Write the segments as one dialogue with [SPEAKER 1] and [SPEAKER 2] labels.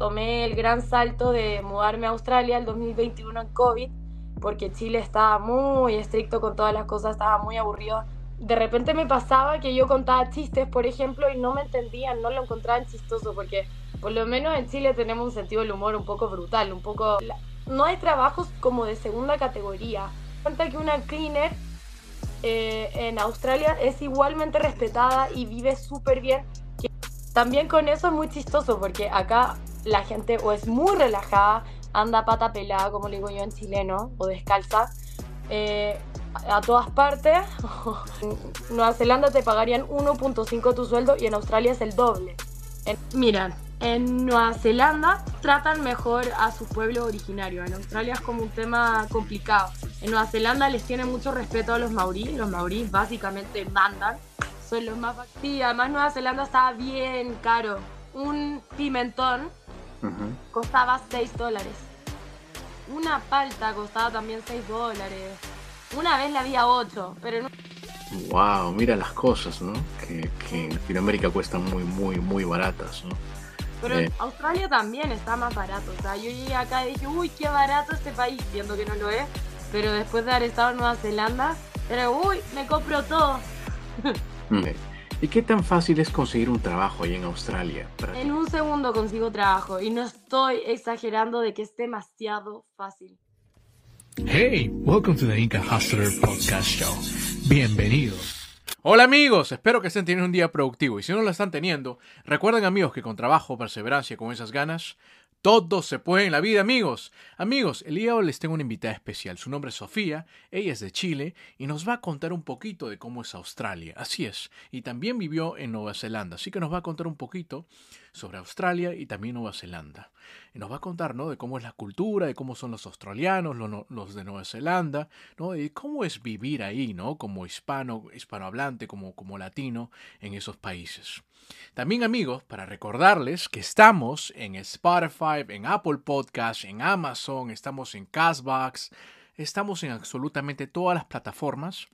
[SPEAKER 1] tomé el gran salto de mudarme a Australia el 2021 en COVID, porque Chile estaba muy estricto con todas las cosas, estaba muy aburrido. De repente me pasaba que yo contaba chistes, por ejemplo, y no me entendían, no lo encontraban chistoso, porque por lo menos en Chile tenemos un sentido del humor un poco brutal, un poco... No hay trabajos como de segunda categoría. Cuenta que una cleaner eh, en Australia es igualmente respetada y vive súper bien. También con eso es muy chistoso porque acá la gente o es muy relajada, anda pata pelada, como le digo yo en chileno, o descalza, eh, a todas partes. en Nueva Zelanda te pagarían 1.5 tu sueldo y en Australia es el doble. miran, en Nueva Zelanda tratan mejor a su pueblo originario. En Australia es como un tema complicado. En Nueva Zelanda les tienen mucho respeto a los maoríes. Los maoríes básicamente mandan. Son los más... Sí, además Nueva Zelanda estaba bien caro. Un pimentón costaba 6 dólares. Una palta costaba también 6 dólares. Una vez la había 8, pero no...
[SPEAKER 2] Wow, mira las cosas, ¿no? Que, que en Latinoamérica cuestan muy, muy, muy baratas, ¿no?
[SPEAKER 1] Pero en Australia también está más barato. O sea, yo llegué acá y dije, uy, qué barato este país, viendo que no lo es. Pero después de haber estado en Nueva Zelanda, era, uy, me compro todo.
[SPEAKER 2] Mm. ¿Y qué tan fácil es conseguir un trabajo ahí en Australia?
[SPEAKER 1] en un segundo consigo trabajo y no estoy exagerando de que es demasiado fácil.
[SPEAKER 3] Hey, welcome to the Inca Hustler Podcast Show. Bienvenidos.
[SPEAKER 4] Hola amigos, espero que estén teniendo un día productivo y si no lo están teniendo, recuerden amigos que con trabajo, perseverancia y con esas ganas, todo se puede en la vida, amigos. Amigos, el día de hoy les tengo una invitada especial. Su nombre es Sofía, ella es de Chile y nos va a contar un poquito de cómo es Australia. Así es, y también vivió en Nueva Zelanda, así que nos va a contar un poquito sobre Australia y también Nueva Zelanda. Y nos va a contar, ¿no? De cómo es la cultura, de cómo son los australianos, los, de Nueva Zelanda, ¿no? Y cómo es vivir ahí, ¿no? Como hispano, hispanohablante, como, como latino en esos países. También amigos, para recordarles que estamos en Spotify, en Apple Podcasts, en Amazon, estamos en Castbox, estamos en absolutamente todas las plataformas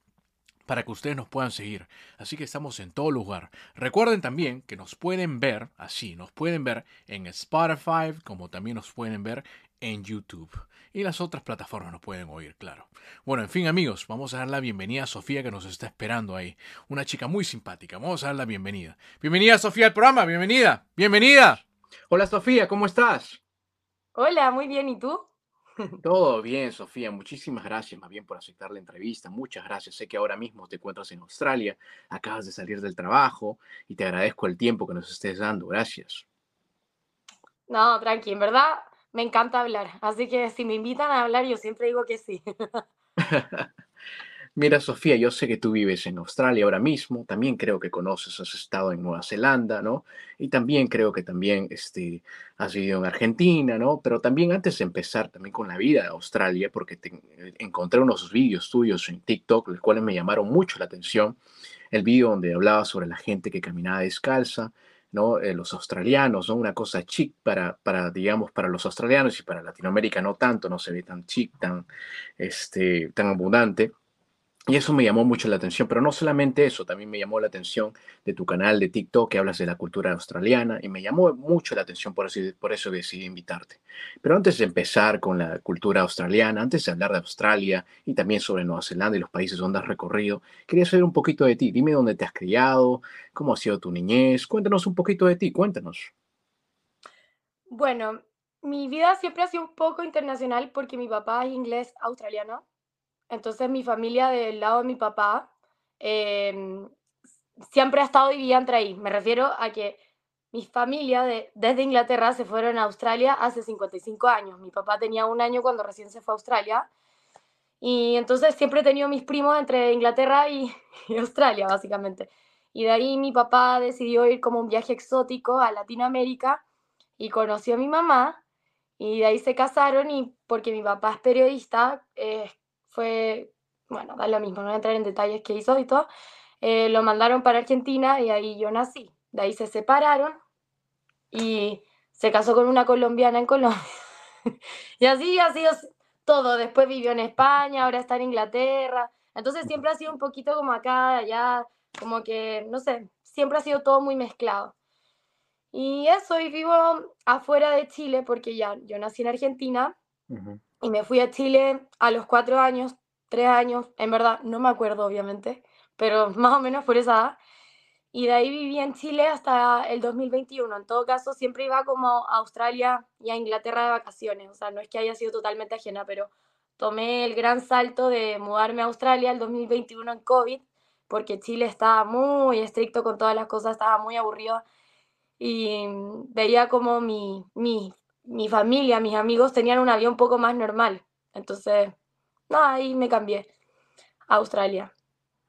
[SPEAKER 4] para que ustedes nos puedan seguir. Así que estamos en todo lugar. Recuerden también que nos pueden ver, así, nos pueden ver en Spotify, como también nos pueden ver en YouTube. Y las otras plataformas nos pueden oír, claro. Bueno, en fin, amigos, vamos a dar la bienvenida a Sofía que nos está esperando ahí. Una chica muy simpática. Vamos a dar la bienvenida. Bienvenida, Sofía, al programa. Bienvenida. Bienvenida.
[SPEAKER 2] Hola, Sofía, ¿cómo estás?
[SPEAKER 1] Hola, muy bien. ¿Y tú?
[SPEAKER 2] Todo bien, Sofía. Muchísimas gracias más bien por aceptar la entrevista. Muchas gracias. Sé que ahora mismo te encuentras en Australia, acabas de salir del trabajo y te agradezco el tiempo que nos estés dando. Gracias.
[SPEAKER 1] No, tranqui, en verdad me encanta hablar. Así que si me invitan a hablar, yo siempre digo que sí.
[SPEAKER 2] Mira, Sofía, yo sé que tú vives en Australia ahora mismo, también creo que conoces, has estado en Nueva Zelanda, ¿no? Y también creo que también este, has vivido en Argentina, ¿no? Pero también antes de empezar también con la vida de Australia, porque eh, encontré unos vídeos tuyos en TikTok, los cuales me llamaron mucho la atención. El vídeo donde hablaba sobre la gente que caminaba descalza, ¿no? Eh, los australianos, ¿no? Una cosa chic para, para, digamos, para los australianos y para Latinoamérica no tanto, no se ve tan chic, tan, este, tan abundante. Y eso me llamó mucho la atención, pero no solamente eso, también me llamó la atención de tu canal de TikTok que hablas de la cultura australiana y me llamó mucho la atención, por eso, por eso decidí invitarte. Pero antes de empezar con la cultura australiana, antes de hablar de Australia y también sobre Nueva Zelanda y los países donde has recorrido, quería saber un poquito de ti. Dime dónde te has criado, cómo ha sido tu niñez, cuéntanos un poquito de ti, cuéntanos.
[SPEAKER 1] Bueno, mi vida siempre ha sido un poco internacional porque mi papá es inglés australiano entonces mi familia del lado de mi papá em, siempre ha estado dividida entre ahí. Me refiero a que mi familia de, desde Inglaterra se fueron a Australia hace 55 años. Mi papá tenía un año cuando recién se fue a Australia. Y entonces siempre he tenido mis primos entre Inglaterra y, Australia, básicamente. Y de ahí mi papá decidió ir como un viaje exótico a Latinoamérica y conoció a mi mamá. Y de ahí se casaron y porque mi papá es periodista, fue, bueno, da lo mismo, no voy a entrar en detalles qué hizo y todo, eh, lo mandaron para Argentina y ahí yo nací. De ahí se separaron y se casó con una colombiana en Colombia. y así ha sido todo. Después vivió en España, ahora está en Inglaterra. Entonces siempre ha sido un poquito como acá, allá, como que, no sé, siempre ha sido todo muy mezclado. Y eso, y vivo afuera de Chile porque ya yo nací en Argentina. Y me fui a Chile a los cuatro años, tres años, en verdad, no me acuerdo obviamente, pero más o menos por esa edad. Y de ahí viví en Chile hasta el 2021. En todo caso, siempre iba como a Australia y a Inglaterra de vacaciones. O sea, no es que haya sido totalmente ajena, pero tomé el gran salto de mudarme a Australia el 2021 en COVID, porque Chile estaba muy estricto con todas las cosas, estaba muy aburrido y veía como mi, mi, mi familia, mis amigos tenían una vida un poco más normal. Entonces, no, ahí me cambié a Australia.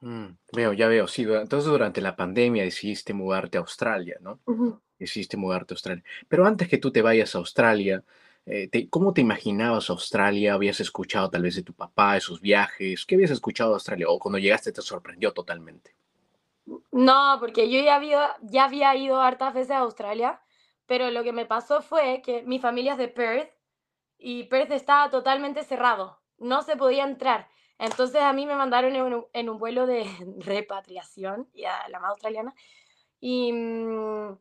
[SPEAKER 2] Mm, veo, ya veo, sí. Entonces durante la pandemia decidiste mudarte a Australia, ¿no?
[SPEAKER 1] Ujú.
[SPEAKER 2] Decidiste mudarte a Australia. Pero antes que tú te vayas a Australia, eh, te- ¿cómo te imaginabas Australia? ¿Habías escuchado tal vez de tu papá, de sus viajes? ¿Qué habías escuchado de Australia? ¿O cuando llegaste te sorprendió totalmente?
[SPEAKER 1] No, porque yo ya había, ya había ido hartas veces a Australia, pero lo que me pasó fue que mi familia es de Perth y Perth estaba totalmente cerrado, no se podía entrar. Entonces a mí me mandaron en un, vuelo de repatriación, ya la más australiana, y, mm,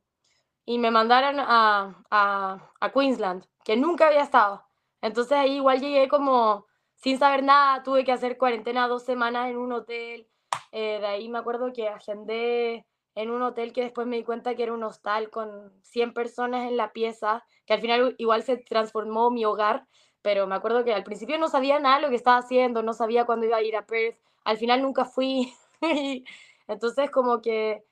[SPEAKER 1] y me mandaron a, a, a Queensland, que nunca había estado. Entonces ahí igual llegué como sin saber nada, tuve que hacer cuarentena dos semanas en un hotel. eh, de ahí me acuerdo que agendé en un hotel que después me di cuenta que era un hostal con 100 personas en la pieza, que al final igual se transformó mi hogar, pero me acuerdo que al principio no sabía nada lo que estaba haciendo, no sabía cuándo iba a ir a Perth, al final nunca fui. Entonces como que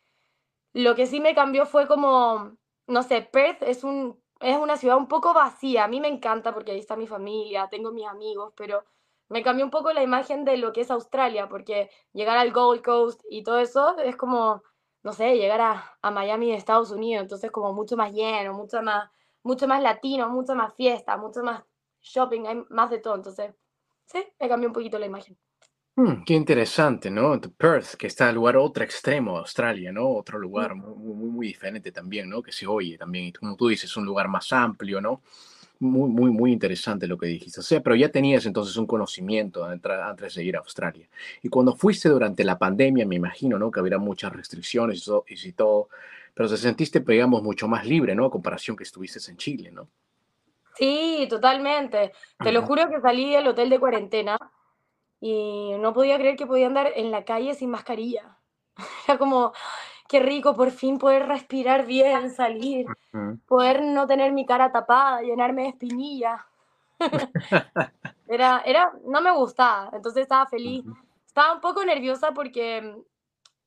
[SPEAKER 1] lo que sí me cambió fue como, no sé, Perth es un, es una ciudad un poco vacía. A mí me encanta porque ahí está mi familia, tengo mis amigos, pero me cambió un poco la imagen de lo que es Australia, porque llegar al Gold Coast y todo eso es como, no sé, llegar a, a Miami de Estados Unidos, entonces como mucho más lleno, mucho más, mucho más latino, mucho más fiesta, mucho más shopping, hay más de todo, entonces sí, me cambió un poquito la imagen.
[SPEAKER 2] Mm, qué interesante, ¿no? Perth, que está al lugar otro extremo de Australia, ¿no? Otro lugar muy, muy, muy diferente también, ¿no? Que se oye también. Y como tú dices, un lugar más amplio, ¿no? Muy, muy, muy interesante lo que dijiste. O sea, pero ya tenías entonces un conocimiento antes de ir a Australia. Y cuando fuiste durante la pandemia, me imagino, ¿no? Que había muchas restricciones y todo, y todo, pero te sentiste, digamos, mucho más libre, ¿no? A comparación que estuviste en Chile, ¿no?
[SPEAKER 1] Sí, totalmente. Te lo juro que salí del hotel de cuarentena y no podía creer que podía andar en la calle sin mascarilla. Era como, qué rico por fin poder respirar bien, salir, poder no tener mi cara tapada, llenarme de espinillas. Era, era, no me gustaba, entonces estaba feliz.
[SPEAKER 2] Ujú.
[SPEAKER 1] Estaba un poco nerviosa porque,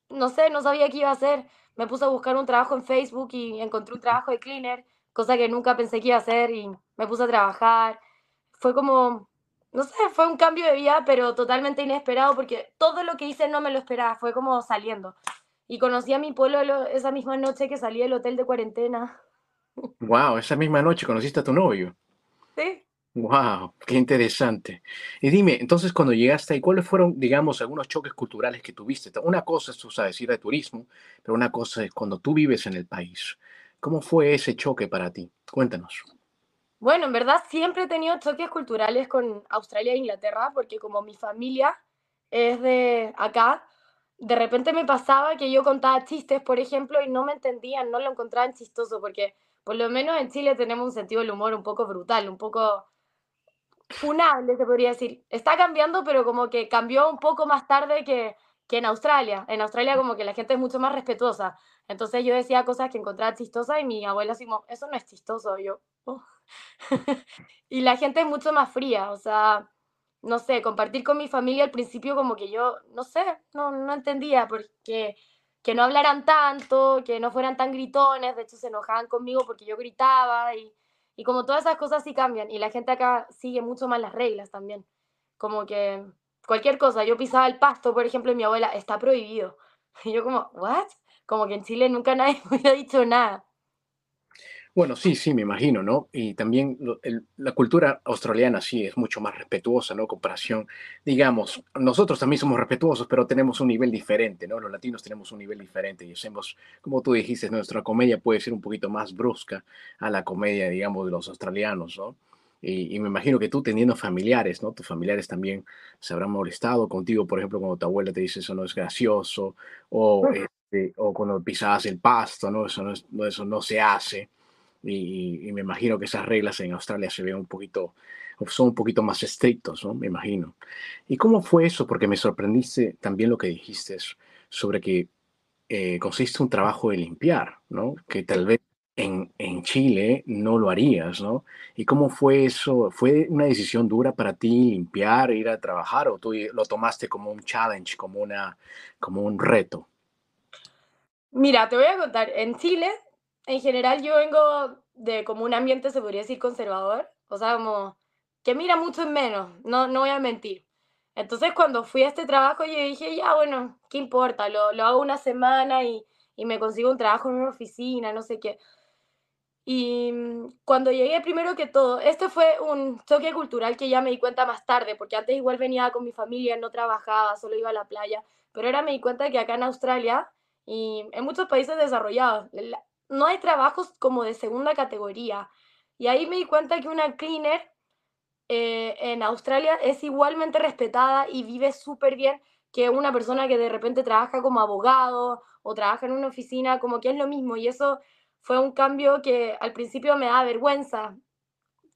[SPEAKER 1] no sé, no sabía qué iba a hacer. Me puse a buscar un trabajo en Facebook y encontré un trabajo de cleaner, cosa que nunca pensé que iba a hacer y me puse a trabajar. Fue como, no sé, fue un cambio de vida, pero totalmente inesperado porque todo lo que hice no me lo esperaba, fue como saliendo. Y conocí a mi pueblo esa misma noche que salí del hotel de cuarentena.
[SPEAKER 2] Wow, esa misma noche conociste a tu novio.
[SPEAKER 1] Sí.
[SPEAKER 2] Wow, qué interesante. Y dime, entonces cuando llegaste ahí, ¿cuáles fueron, digamos, algunos choques culturales que tuviste? Una cosa es, tú sabes, ir de turismo, pero una cosa es cuando tú vives en el país. ¿Cómo fue ese choque para ti? Cuéntanos.
[SPEAKER 1] Bueno, en verdad siempre he tenido choques culturales con Australia e Inglaterra, porque como mi familia es de acá, de repente me pasaba que yo contaba chistes, por ejemplo, y no me entendían, no lo encontraban chistoso, porque por lo menos en Chile tenemos un sentido del humor un poco brutal, un poco funable, se podría decir. Está cambiando, pero como que cambió un poco más tarde que, que en Australia. En Australia como que la gente es mucho más respetuosa. Entonces yo decía cosas que encontraba chistosas y mi abuela así eso no es chistoso. Y yo, "Oh". y la gente es mucho más fría, o sea, no sé, compartir con mi familia al principio como que yo, no sé, no, no entendía porque que no hablaran tanto, que no fueran tan gritones, de hecho se enojaban conmigo porque yo gritaba y, y como todas esas cosas sí cambian y la gente acá sigue mucho más las reglas también, como que cualquier cosa, yo pisaba el pasto, por ejemplo, y mi abuela, está prohibido. Y yo como, ¿what? Como que en Chile nunca nadie me hubiera dicho nada.
[SPEAKER 2] Bueno, sí, sí, me imagino, ¿no? Y también lo- el- la cultura australiana sí es mucho más respetuosa, ¿no? Comparación, digamos, nosotros también somos respetuosos, pero tenemos un nivel diferente, ¿no? Los latinos tenemos un nivel diferente y hacemos, como tú dijiste, nuestra comedia puede ser un poquito más brusca a la comedia, digamos, de los australianos, ¿no? Y, y me imagino que tú teniendo familiares, ¿no? Tus familiares también se habrán molestado contigo, por ejemplo, cuando tu abuela te dice eso no es gracioso, o eh, o cuando pisabas el pasto, ¿no? Eso no, eso no se hace. Y, me imagino que esas reglas en Australia se ven un poquito, son un poquito más estrictos, ¿no? Me imagino. ¿Y cómo fue eso? Porque me sorprendiste también lo que dijiste sobre que eh, consiste un trabajo de limpiar, ¿no? Que tal vez en, en, Chile no lo harías, ¿no? ¿Y cómo fue eso? ¿Fue una decisión dura para ti limpiar, ir a trabajar o tú lo tomaste como un challenge, como, una, como un reto?
[SPEAKER 1] Mira, te voy a contar, en Chile, en general yo vengo de como un ambiente, se podría decir, conservador, o sea, como que mira mucho en menos, no, no voy a mentir. Entonces cuando fui a este trabajo yo dije, ya bueno, ¿qué importa? Lo, lo hago una semana y, y me consigo un trabajo en una oficina, no sé qué. Y mm, cuando llegué, primero que todo, este fue un choque cultural que ya me di cuenta más tarde, porque antes igual venía con mi familia, no trabajaba, solo iba a la playa, pero ahora me di cuenta que acá en Australia y en muchos países desarrollados no hay trabajos como de segunda categoría. Y ahí me di cuenta que una cleaner eh, en Australia es igualmente respetada y vive súper bien que una persona que de repente trabaja como abogado o trabaja en una oficina, como que es lo mismo. Y eso fue un cambio que al principio me da vergüenza.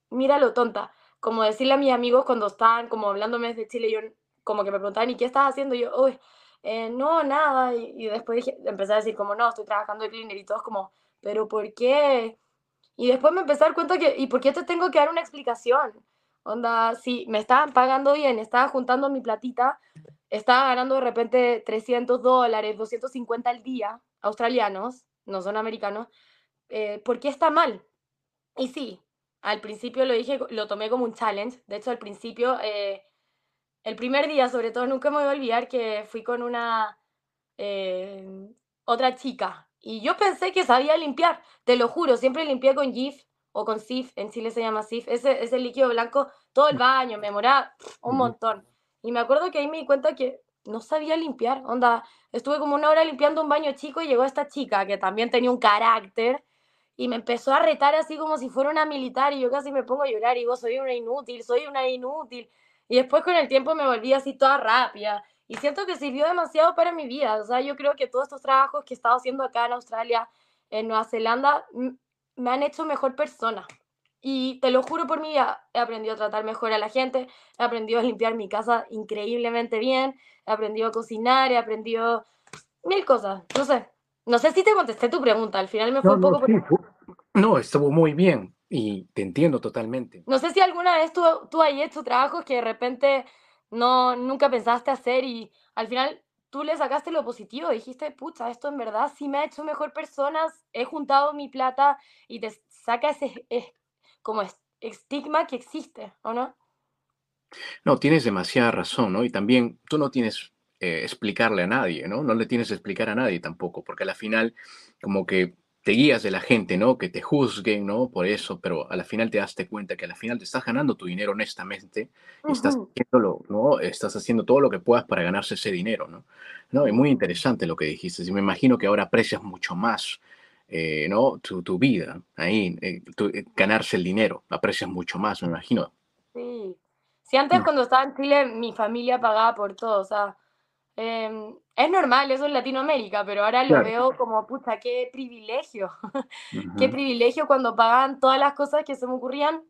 [SPEAKER 1] Míralo, tonta. Como decirle a mis amigos cuando estaban como hablándome de Chile, yo como que me preguntaban, ¿y qué estás haciendo? yo, uy, eh, no, nada. Y, después empecé a decir como, no, estoy trabajando de cleaner y todos como, ¿pero por qué? Y después me empecé a dar cuenta que, ¿y por qué te tengo que dar una explicación? Onda, si me estaban pagando bien, estaba juntando mi platita, estaba ganando de repente 300 dólares, 250 al día, australianos, no son americanos, eh, ¿por qué está mal? Y sí, al principio lo dije, lo tomé como un challenge. De hecho, al principio, eh, el primer día, sobre todo, nunca me voy a olvidar que fui con una eh, otra chica y yo pensé que sabía limpiar, te lo juro, siempre limpié con GIF o con SIF, en Chile se llama SIF, ese, ese líquido blanco, todo el baño, me moraba un montón. Y me acuerdo que ahí me di cuenta que no sabía limpiar, onda, estuve como una hora limpiando un baño chico y llegó esta chica que también tenía un carácter y me empezó a retar así como si fuera una militar y yo casi me pongo a llorar y digo, soy una inútil, soy una inútil. Y después con el tiempo me volví así toda rápida y siento que sirvió demasiado para mi vida. O sea, yo creo que todos estos trabajos que he estado haciendo acá en Australia, en Nueva Zelanda, me han hecho mejor persona. Y te lo juro por mi vida, he aprendido a tratar mejor a la gente, he aprendido a limpiar mi casa increíblemente bien, he aprendido a cocinar, he aprendido mil cosas. No sé, no sé si te contesté tu pregunta, al final me fue un poco...
[SPEAKER 2] No, estuvo muy bien y te entiendo totalmente.
[SPEAKER 1] No sé si alguna vez tú, tú has hecho trabajos que de repente no, nunca pensaste hacer y al final tú le sacaste lo positivo, dijiste, pucha, esto en verdad sí me ha hecho mejor persona, he juntado mi plata y te saca ese como estigma que existe, ¿o no?
[SPEAKER 2] No, tienes demasiada razón, ¿no? Y también tú no tienes eh, explicarle a nadie, ¿no? No le tienes que explicar a nadie tampoco, porque al final como que te guías de la gente, ¿no? Que te juzguen, ¿no? Por eso, pero a la final te das cuenta que al final te estás ganando tu dinero honestamente, estás, haciéndolo, ¿no? estás haciendo todo lo que puedas para ganarse ese dinero, ¿no? ¿no? Y muy interesante lo que dijiste, y me imagino que ahora aprecias mucho más, eh, ¿no? Tu, tu, vida, ahí, eh, eh, ganarse el dinero, aprecias mucho más, me imagino.
[SPEAKER 1] Sí, si antes mm. cuando estaba en Chile mi familia pagaba por todo, o sea, Em, es normal eso en Latinoamérica, pero ahora lo veo como, pucha, qué privilegio. qué privilegio cuando pagaban todas las cosas que se me ocurrían,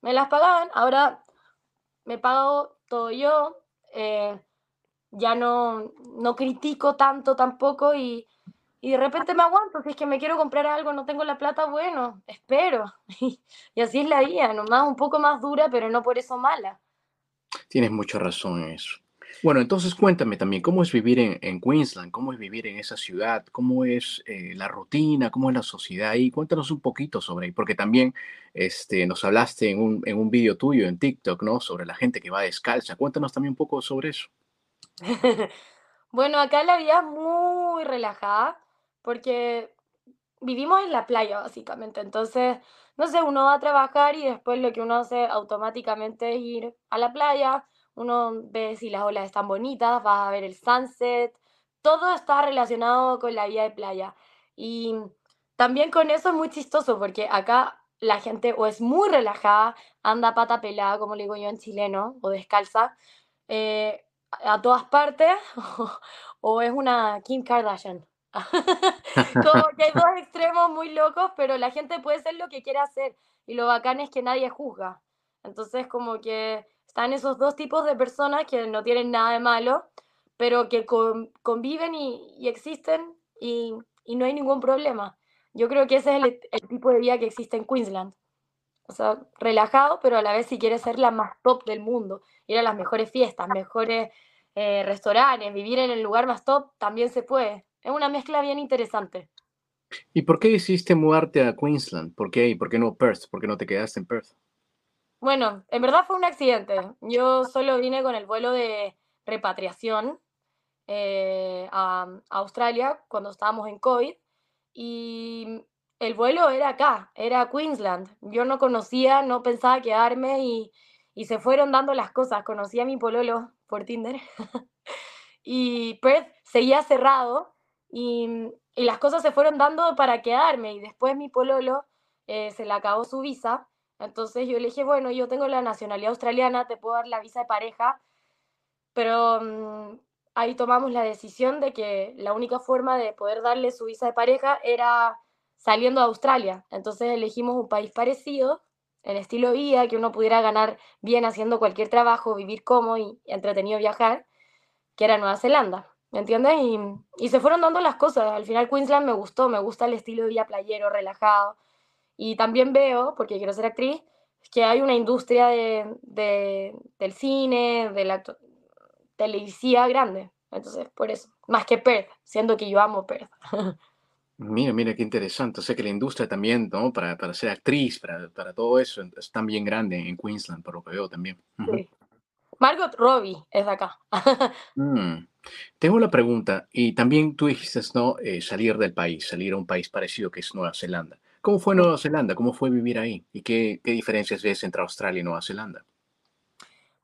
[SPEAKER 1] me las pagaban. Ahora me pago todo yo, eh, ya no, no critico tanto tampoco y, y, de repente me aguanto. Si es que me quiero comprar algo, no tengo la plata, bueno, espero. y así es la vida, nomás un poco más dura, pero no por eso mala.
[SPEAKER 2] Tienes mucha razón en eso. Bueno, entonces cuéntame también, ¿cómo es vivir en, Queensland? ¿Cómo es vivir en esa ciudad? ¿Cómo es eh, la rutina? ¿Cómo es la sociedad ahí? Cuéntanos un poquito sobre ahí, porque también este, nos hablaste en un, en un video tuyo en TikTok, ¿no? Sobre la gente que va descalza. Cuéntanos también un poco sobre eso.
[SPEAKER 1] bueno, acá la vida es muy relajada, porque vivimos en la playa, básicamente. Entonces, no sé, uno va a trabajar y después lo que uno hace automáticamente es ir a la playa uno ve si las olas están bonitas, vas a ver el sunset, todo está relacionado con la vida de playa. Y también con eso es muy chistoso porque acá la gente o es muy relajada, anda pata pelada, como le digo yo en chileno, o descalza, eh, a todas partes, o, es una Kim Kardashian. como que hay dos extremos muy locos, pero la gente puede ser lo que quiera hacer y lo bacán es que nadie juzga. Entonces como que están esos dos tipos de personas que no tienen nada de malo, pero que conviven y, existen y, no hay ningún problema. Yo creo que ese es el, tipo de vida que existe en Queensland. O sea, relajado, pero a la vez si quieres ser la más top del mundo, ir a las mejores fiestas, mejores eh, restaurantes, vivir en el lugar más top, también se puede. Es una mezcla bien interesante.
[SPEAKER 2] ¿Y por qué decidiste mudarte a Queensland? ¿Por qué? ¿Y por qué no Perth? ¿Por qué no te quedaste en Perth?
[SPEAKER 1] Bueno, en verdad fue un accidente. Yo solo vine con el vuelo de repatriación eh, a, Australia cuando estábamos en COVID y el vuelo era acá, era Queensland. Yo no conocía, no pensaba quedarme y, se fueron dando las cosas. Conocí a mi pololo por Tinder y Perth seguía cerrado y, y, las cosas se fueron dando para quedarme y después mi pololo eh, se le acabó su visa entonces yo le dije, bueno, yo tengo la nacionalidad australiana, te puedo dar la visa de pareja, pero mm, ahí tomamos la decisión de que la única forma de poder darle su visa de pareja era saliendo a Australia. Entonces elegimos un país parecido, en estilo vida, que uno pudiera ganar bien haciendo cualquier trabajo, vivir cómodo y entretenido viajar, que era Nueva Zelanda. ¿Me entiendes? Y, y se fueron dando las cosas. Al final Queensland me gustó, me gusta el estilo de vida playero, relajado y también veo, porque quiero ser actriz, que hay una industria de, del cine, de la televisión grande. Entonces, por eso, más que Perth, siendo que yo amo Perth.
[SPEAKER 2] Mira, mira, qué interesante. O sea que la industria también, ¿no? Para, para ser actriz, para, para, todo eso, es también grande en Queensland, por lo que veo también.
[SPEAKER 1] sí. Margot Robbie es de acá.
[SPEAKER 2] Mm. Tengo la pregunta, y también tú dijiste, ¿no? Eh, salir del país, salir a un país parecido que es Nueva Zelanda. ¿Cómo fue Nueva Zelanda? ¿Cómo fue vivir ahí? ¿Y qué, qué diferencias ves entre Australia y Nueva Zelanda?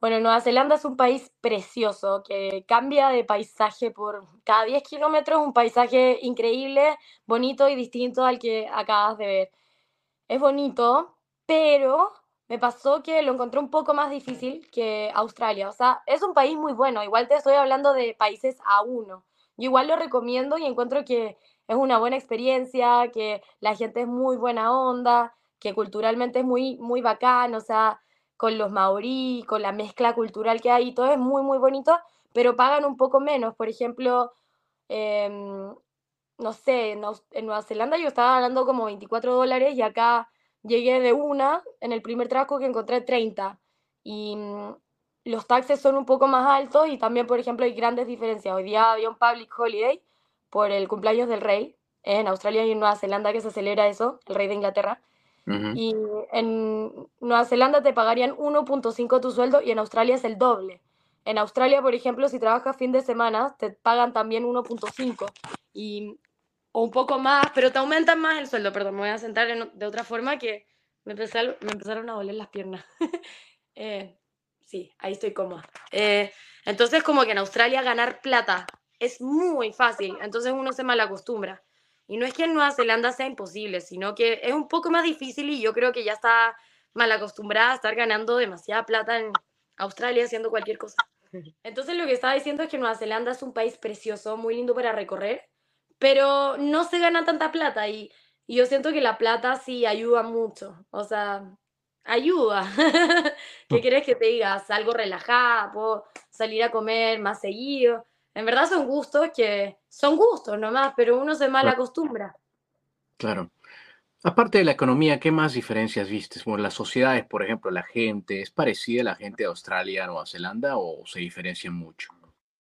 [SPEAKER 1] Bueno, Nueva Zelanda es un país precioso que cambia de paisaje por cada 10 kilómetros, un paisaje increíble, bonito y distinto al que acabas de ver. Es bonito, pero me pasó que lo encontré un poco más difícil que Australia. O sea, es un país muy bueno. Igual te estoy hablando de países a uno. Yo igual lo recomiendo y encuentro que es una buena experiencia, que la gente es muy buena onda, que culturalmente es muy, muy bacán, o sea, con los maorí, con la mezcla cultural que hay, todo es muy, muy bonito, pero pagan un poco menos. Por ejemplo, em, no sé, en, Nueva Zelanda yo estaba ganando como 24 dólares y acá llegué de una, en el primer trabajo que encontré 30. Y mm, los taxes son un poco más altos y también, por ejemplo, hay grandes diferencias. Hoy día había un public holiday por el cumpleaños del rey. En Australia y en Nueva Zelanda que se celebra eso, el rey de Inglaterra. Y en Nueva Zelanda te pagarían 1.5 tu sueldo y en Australia es el doble. En Australia, por ejemplo, si trabajas fin de semana, te pagan también 1.5 y o un poco más, pero te aumentan más el sueldo. Perdón, me voy a sentar de otra forma que me, empezaron, me empezaron a doler las piernas. eh, sí, ahí estoy cómoda. Eh, entonces, como que en Australia ganar plata es muy fácil, entonces uno se mal acostumbra. Y no es que en Nueva Zelanda sea imposible, sino que es un poco más difícil y yo creo que ya está mal acostumbrada a estar ganando demasiada plata en Australia haciendo cualquier cosa. Entonces lo que estaba diciendo es que Nueva Zelanda es un país precioso, muy lindo para recorrer, pero no se gana tanta plata y, y yo siento que la plata sí ayuda mucho, o sea, ayuda. ¿Qué quieres que te digas? Algo relajada, puedo salir a comer más seguido en verdad son gustos que son gustos nomás, pero uno se mal acostumbra.
[SPEAKER 2] Claro. Aparte de la economía, ¿qué más diferencias viste? Bueno, las sociedades, por ejemplo, la gente, ¿es parecida a la gente de Australia, Nueva Zelanda o se diferencian mucho?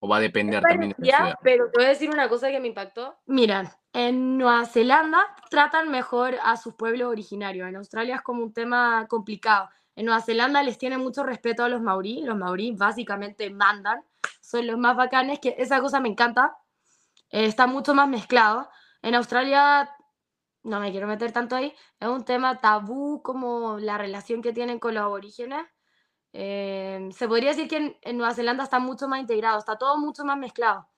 [SPEAKER 2] ¿O va a depender también de la ciudad?
[SPEAKER 1] Pero te voy a decir una cosa que me impactó. Mira, en Nueva Zelanda tratan mejor a sus pueblos originarios. En Australia es como un tema complicado. En Nueva Zelanda les tiene mucho respeto a los maorí. Los maorí básicamente mandan son los más bacanes, que esa cosa me encanta. Eh, está mucho más mezclado. En Australia, no me quiero meter tanto ahí, es un tema tabú como la relación que tienen con los aborígenes. Eh, se podría decir que en, Nueva Zelanda está mucho más integrado, está todo mucho más mezclado.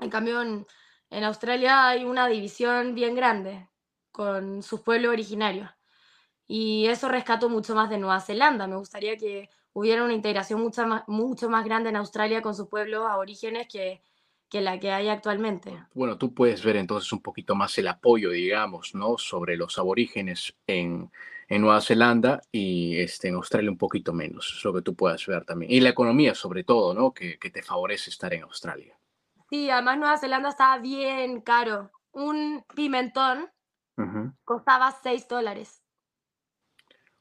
[SPEAKER 1] En cambio, en, en Australia hay una división bien grande con sus pueblos originarios. Y eso rescato mucho más de Nueva Zelanda. Me gustaría que hubiera una integración mucho más, mucho más grande en Australia con sus pueblos aborígenes que, que la que hay actualmente.
[SPEAKER 2] Bueno, tú puedes ver entonces un poquito más el apoyo, digamos, ¿no? Sobre los aborígenes en, en Nueva Zelanda y este, en Australia un poquito menos, es lo que tú puedes ver también. Y la economía sobre todo, ¿no? Que, que te favorece estar en Australia.
[SPEAKER 1] Sí, además Nueva Zelanda estaba bien caro. Un pimentón
[SPEAKER 2] Ujú.
[SPEAKER 1] costaba 6 dólares.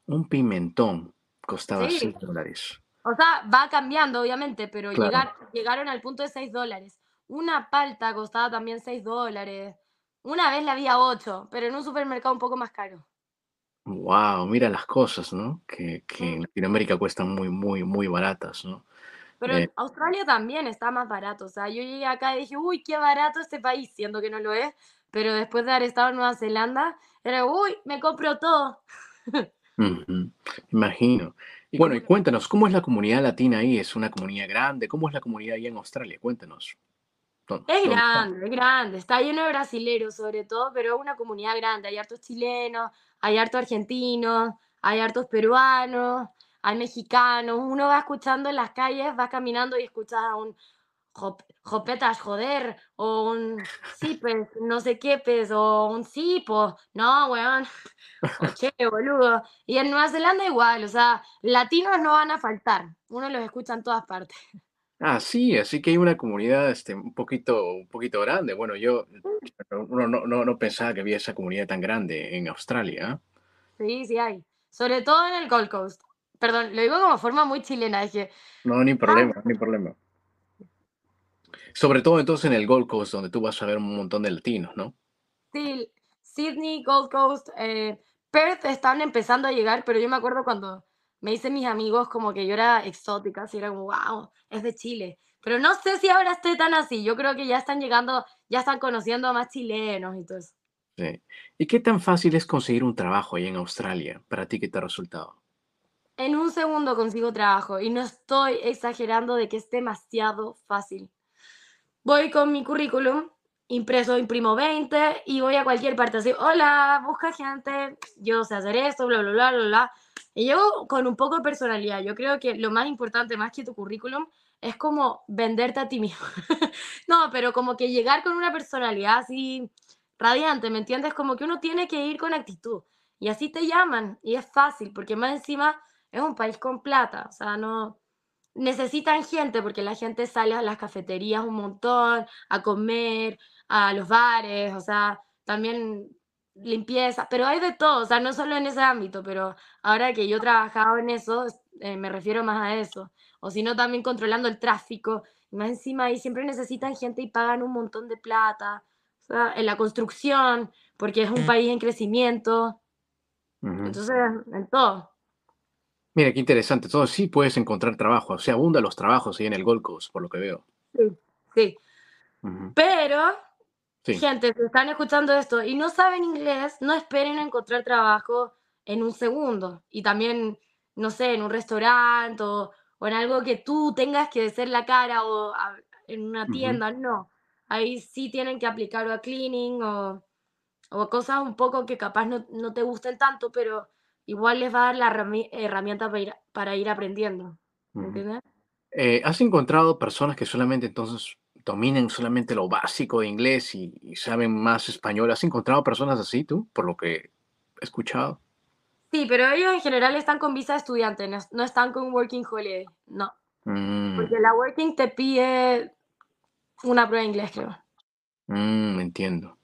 [SPEAKER 2] Un pimentón costaba
[SPEAKER 1] Sí.
[SPEAKER 2] 6 dólares.
[SPEAKER 1] O sea, va cambiando, obviamente, pero
[SPEAKER 2] Claro.
[SPEAKER 1] llegar, llegaron al punto de 6 dólares. Una palta costaba también 6 dólares. Una vez la había 8, pero en un supermercado un poco más caro.
[SPEAKER 2] Wow, mira las cosas, ¿no? Que, que en
[SPEAKER 1] Mm.
[SPEAKER 2] Latinoamérica cuestan muy, muy, muy baratas, ¿no?
[SPEAKER 1] Pero
[SPEAKER 2] Eh,
[SPEAKER 1] en Australia también está más barato. O sea, yo llegué acá y dije, uy, qué barato este país, siendo que no lo es. Pero después de haber estado en Nueva Zelanda, era, uy, me compro todo.
[SPEAKER 2] ujú, Imagino. Y bueno, y cuéntanos, ¿cómo es la comunidad latina ahí? ¿Es una comunidad grande? ¿Cómo es la comunidad ahí en Australia? Cuéntanos. ¿Dó-
[SPEAKER 1] Es
[SPEAKER 2] dónde
[SPEAKER 1] grande, es grande. Está lleno de brasileros, sobre todo, pero es una comunidad grande. Hay hartos chilenos, hay hartos argentinos, hay hartos peruanos, hay mexicanos. Uno va escuchando en las calles, vas caminando y escuchas a un "Jop- jopetas, joder, o un cipes, no sé qué pez, o un cipo. No, weón. O che, boludo. Y en Nueva Zelanda igual, o sea, latinos no van a faltar. Uno los escucha en todas partes.
[SPEAKER 2] Ah, sí, así que hay una comunidad este, un poquito, un poquito grande. Bueno, yo no, no, no pensaba que había esa comunidad tan grande en Australia. ¿ah?
[SPEAKER 1] Sí, sí hay. Sobre todo en el Gold Coast. Perdón, lo digo como forma muy chilena, es que
[SPEAKER 2] No, ni problema, ni problema. Sobre todo entonces en el Gold Coast, donde tú vas a ver un montón de latinos, ¿no?
[SPEAKER 1] sí, Sydney, Gold Coast, eh, Perth están empezando a llegar, pero yo me acuerdo cuando me hice mis amigos como que yo era exótica, así era como, wow, es de Chile. Pero no sé si ahora estoy tan así, yo creo que ya están llegando, ya están conociendo a más chilenos y todo eso.
[SPEAKER 2] Sí. ¿Y qué tan fácil es conseguir un trabajo ahí en Australia? ¿Para ti qué te ha resultado?
[SPEAKER 1] En un segundo consigo trabajo y no estoy exagerando de que es demasiado fácil. Voy con mi currículum, impreso, imprimo 20 y voy a cualquier parte así, hola, busca gente, yo sé hacer esto, bla, bla, bla, bla, bla. Y llego con un poco de personalidad. Yo creo que lo más importante, más que tu currículum, es como venderte a ti mismo. no, pero como que llegar con una personalidad así radiante, ¿me entiendes? Como que uno tiene que ir con actitud. Y así te llaman. Y es fácil, porque más encima es un país con plata. O sea, no necesitan gente, porque la gente sale a las cafeterías un montón, a comer, a los bares, o sea, también limpieza, pero hay de todo, o sea, no solo en ese ámbito, pero ahora que yo he trabajado en eso, eh, me refiero más a eso, o si no, también controlando el tráfico, y más encima ahí siempre necesitan gente y pagan un montón de plata, o sea, en la construcción, porque es un país en crecimiento, entonces, en todo.
[SPEAKER 2] Mira, qué interesante. Entonces sí puedes encontrar trabajo. O sea, abundan los trabajos ahí en el Gold Coast, por lo que veo.
[SPEAKER 1] Sí. Pero,
[SPEAKER 2] Sí.
[SPEAKER 1] gente, si están escuchando esto y no saben inglés, no esperen a encontrar trabajo en un segundo. Y también, no sé, en un restaurante o, o en algo que tú tengas que ser la cara o a- en una tienda, no. Ahí sí tienen que aplicar a cleaning o, o cosas un poco que capaz no, no te gusten tanto, pero igual les va a dar la herrami- herramienta para ir, para ir aprendiendo. ¿Me
[SPEAKER 2] Ujú.
[SPEAKER 1] entiendes?
[SPEAKER 2] Eh, ¿has encontrado personas que solamente entonces dominen solamente lo básico de inglés y, y saben más español? ¿Has encontrado personas así tú, por lo que he escuchado?
[SPEAKER 1] Sí, pero ellos en general están con visa de estudiante, no, no están con Working Holiday, no.
[SPEAKER 2] Mm,
[SPEAKER 1] Porque la Working te pide una prueba de inglés, creo.
[SPEAKER 2] mm, entiendo.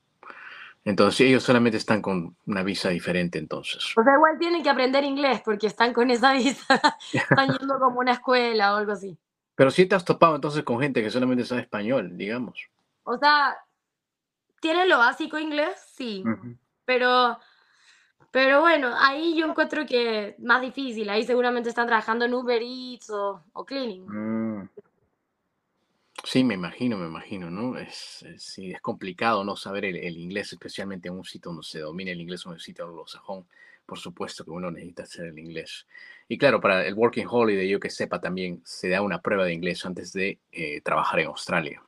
[SPEAKER 2] Entonces ellos solamente están con una visa diferente entonces.
[SPEAKER 1] O sea, igual tienen que aprender inglés porque están con esa visa, están yendo como una escuela o algo así.
[SPEAKER 2] Pero sí te has topado entonces con gente que solamente sabe español, digamos.
[SPEAKER 1] O sea, tienen lo básico inglés, sí,
[SPEAKER 2] Ujú.
[SPEAKER 1] pero, pero bueno, ahí yo encuentro que más difícil, ahí seguramente están trabajando en Uber Eats o, o cleaning.
[SPEAKER 2] Mm. Sí, me imagino, me imagino, ¿no? Es, es- sí, es complicado no saber el, el inglés, especialmente en un sitio donde se domina el inglés, en un sitio anglosajón. Por supuesto que uno necesita hacer el inglés. Y claro, para el Working Holiday, yo que sepa, también se da una prueba de inglés antes de eh, trabajar en Australia.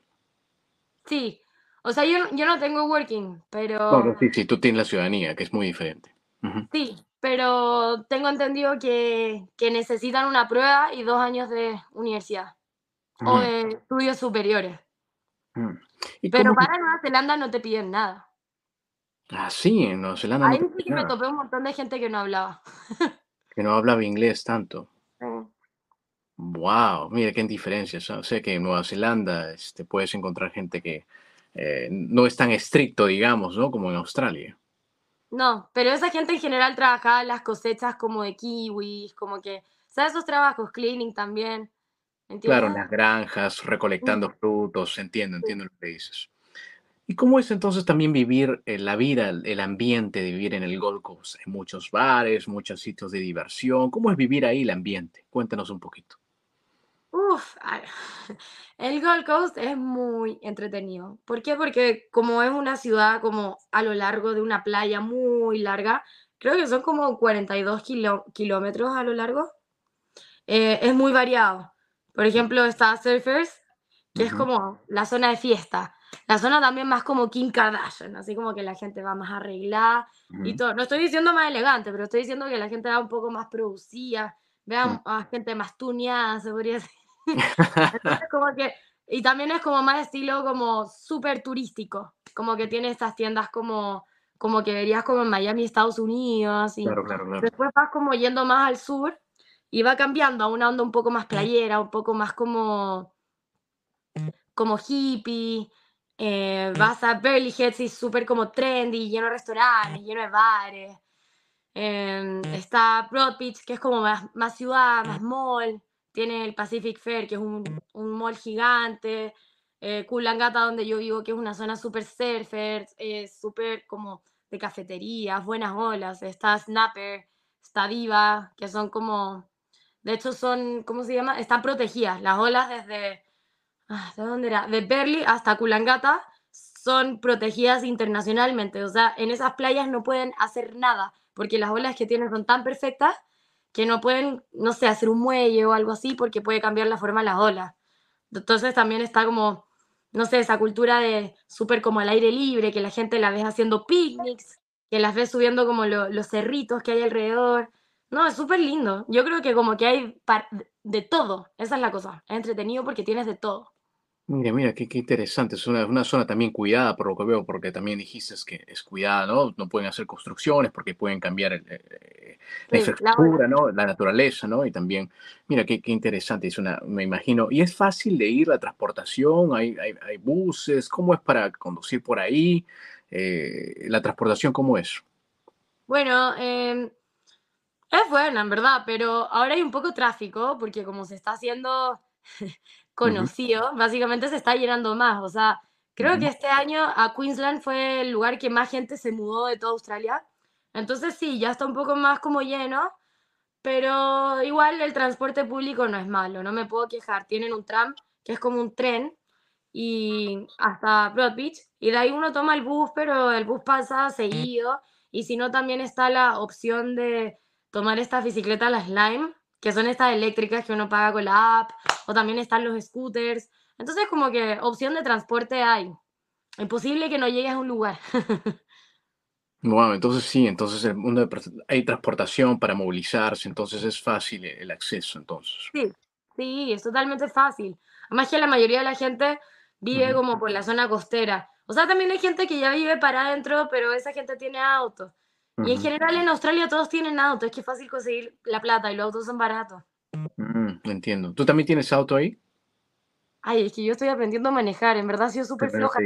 [SPEAKER 1] Sí, o sea, yo, yo no tengo Working, pero...
[SPEAKER 2] no, sí, sí, tú tienes la ciudadanía, que es muy diferente.
[SPEAKER 1] Sí, pero tengo entendido que, que necesitan una prueba y dos años de universidad o
[SPEAKER 2] Mm.
[SPEAKER 1] de estudios superiores.
[SPEAKER 2] Mm. ¿Y
[SPEAKER 1] Pero para Nueva Zelanda no te piden nada.
[SPEAKER 2] Ah, sí, en Nueva Zelanda no
[SPEAKER 1] Ahí
[SPEAKER 2] te
[SPEAKER 1] sí que me topé un montón de gente que no hablaba.
[SPEAKER 2] que no hablaba inglés tanto.
[SPEAKER 1] Mm.
[SPEAKER 2] Wow, mira qué diferencias. ¿no? O sea que en Nueva Zelanda este, puedes encontrar gente que eh, no es tan estricto, digamos, ¿no? Como en Australia.
[SPEAKER 1] No, pero esa gente en general trabajaba las cosechas como de kiwis, como que, ¿sabes esos trabajos? Cleaning también,
[SPEAKER 2] Claro, en
[SPEAKER 1] ¿entiendes?
[SPEAKER 2] las granjas, recolectando frutos, entiendo, entiendo lo que dices. ¿Y cómo es entonces también vivir eh, la vida, el ambiente de vivir en el Gold Coast? Hay muchos bares, muchos sitios de diversión. ¿Cómo es vivir ahí el ambiente? Cuéntanos un poquito.
[SPEAKER 1] Uf, el Gold Coast es muy entretenido. ¿Por qué? Porque como es una ciudad como a lo largo de una playa muy larga, creo que son como 42 kilo- kilómetros a lo largo, eh, es muy variado. Por ejemplo, está Surfers, que es
[SPEAKER 2] Ujú.
[SPEAKER 1] como la zona de fiesta. La zona también más como Kim Kardashian, así como que la gente va más arreglada y
[SPEAKER 2] Ujú.
[SPEAKER 1] todo. No estoy diciendo más elegante, pero estoy diciendo que la gente va un poco más producida, vean a gente más tuneada, se podría decir. Entonces, como que, y también es como más estilo como súper turístico, como que tiene estas tiendas como, como que verías como en Miami, Estados Unidos, y
[SPEAKER 2] Claro, claro, claro.
[SPEAKER 1] después vas como yendo más al sur y va cambiando a una onda un poco más playera, un poco más como, como hippie, eh, vas a Burley Heads y súper como trendy, lleno de restaurantes, lleno de bares. Em, está Broad Beach, que es como más, más ciudad, más mall. Tiene el Pacific Fair, que es un, un mall gigante. Eh, Coolangatta, donde yo vivo, que es una zona súper surfer, es súper como de cafeterías, buenas olas. Está Snapper, está Diva, que son como... De hecho, son, ¿cómo se llama? Están protegidas. Las olas desde... ah, ¿De dónde era? De Berly hasta Coolangatta son protegidas internacionalmente. O sea, en esas playas no pueden hacer nada, porque las olas que tienen son tan perfectas que no pueden, no sé, hacer un muelle o algo así, porque puede cambiar la forma de las olas. Entonces también está como, no sé, esa cultura de súper como al aire libre, que la gente la ves haciendo picnics, que las ves subiendo como lo- los cerritos que hay alrededor. No, es súper lindo. Yo creo que como que hay de todo. Esa es la cosa. Es entretenido porque tienes de todo.
[SPEAKER 2] Mira, mira, qué, qué interesante. Es una, una zona también cuidada, por lo que veo, porque también dijiste que es cuidada, ¿no? No pueden hacer construcciones porque pueden cambiar el, eh, la
[SPEAKER 1] Sí, la
[SPEAKER 2] infraestructura, ¿no? La naturaleza, ¿no? Y también, mira, qué, qué interesante. Es una, me imagino. ¿Y es fácil de ir la transportación? ¿Hay, hay, hay buses? ¿Cómo es para conducir por ahí? Eh, ¿la transportación cómo es?
[SPEAKER 1] Bueno, em, es buena, en verdad, pero ahora hay un poco tráfico porque como se está haciendo conocido, básicamente se está llenando más. O sea, creo que este año a Queensland fue el lugar que más gente se mudó de toda Australia. Entonces sí, ya está un poco más como lleno, pero igual el transporte público no es malo, no me puedo quejar. Tienen un tram que es como un tren y hasta Broad Beach y de ahí uno toma el bus, pero el bus pasa seguido y si no también está la opción de tomar estas bicicletas, las Lime, que son estas eléctricas que uno paga con la app, o también están los scooters. Entonces como que opción de transporte hay. Imposible que no llegues a un lugar.
[SPEAKER 2] Wow, entonces sí, entonces el mundo de hay transportación para movilizarse, entonces es fácil el el acceso, entonces.
[SPEAKER 1] Sí, sí, es totalmente fácil. Además que la mayoría de la gente vive
[SPEAKER 2] Ujú.
[SPEAKER 1] como por la zona costera. O sea, también hay gente que ya vive para adentro, pero esa gente tiene auto. Y en general en Australia todos tienen auto, es que es fácil conseguir la plata y los autos son baratos.
[SPEAKER 2] Mm, entiendo. ¿Tú también tienes auto ahí?
[SPEAKER 1] Ay, es que yo estoy aprendiendo a manejar, en verdad he sido súper floja.